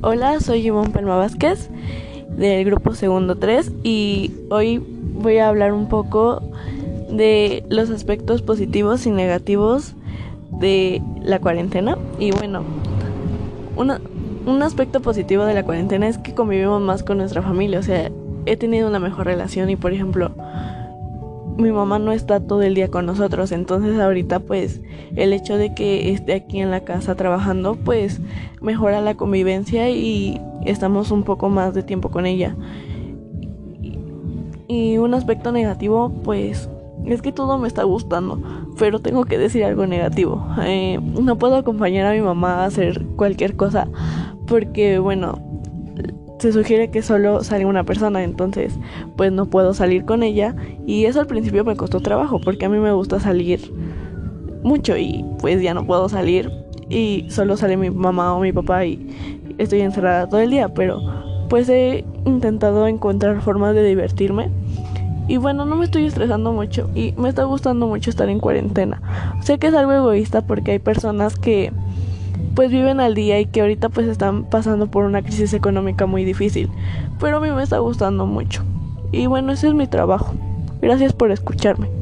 Hola, soy Ivonne Palma Vázquez del grupo Segundo 3 y hoy voy a hablar un poco de los aspectos positivos y negativos de la cuarentena. Y bueno, un aspecto positivo de la cuarentena es que convivimos más con nuestra familia, o sea, he tenido una mejor relación y por ejemplo, mi mamá no está todo el día con nosotros, entonces ahorita pues el hecho de que esté aquí en la casa trabajando pues mejora la convivencia y estamos un poco más de tiempo con ella. Y un aspecto negativo pues es que todo me está gustando, pero tengo que decir algo negativo. Eh, no puedo acompañar a mi mamá a hacer cualquier cosa porque bueno, se sugiere que solo sale una persona, entonces pues no puedo salir con ella. Y eso al principio me costó trabajo porque a mí me gusta salir mucho y pues ya no puedo salir. Y solo sale mi mamá o mi papá y estoy encerrada todo el día, pero pues he intentado encontrar formas de divertirme. Y bueno, no me estoy estresando mucho y me está gustando mucho estar en cuarentena. Sé que es algo egoísta porque hay personas que pues viven al día y que ahorita pues están pasando por una crisis económica muy difícil. Pero a mí me está gustando mucho. Y bueno, ese es mi trabajo. Gracias por escucharme.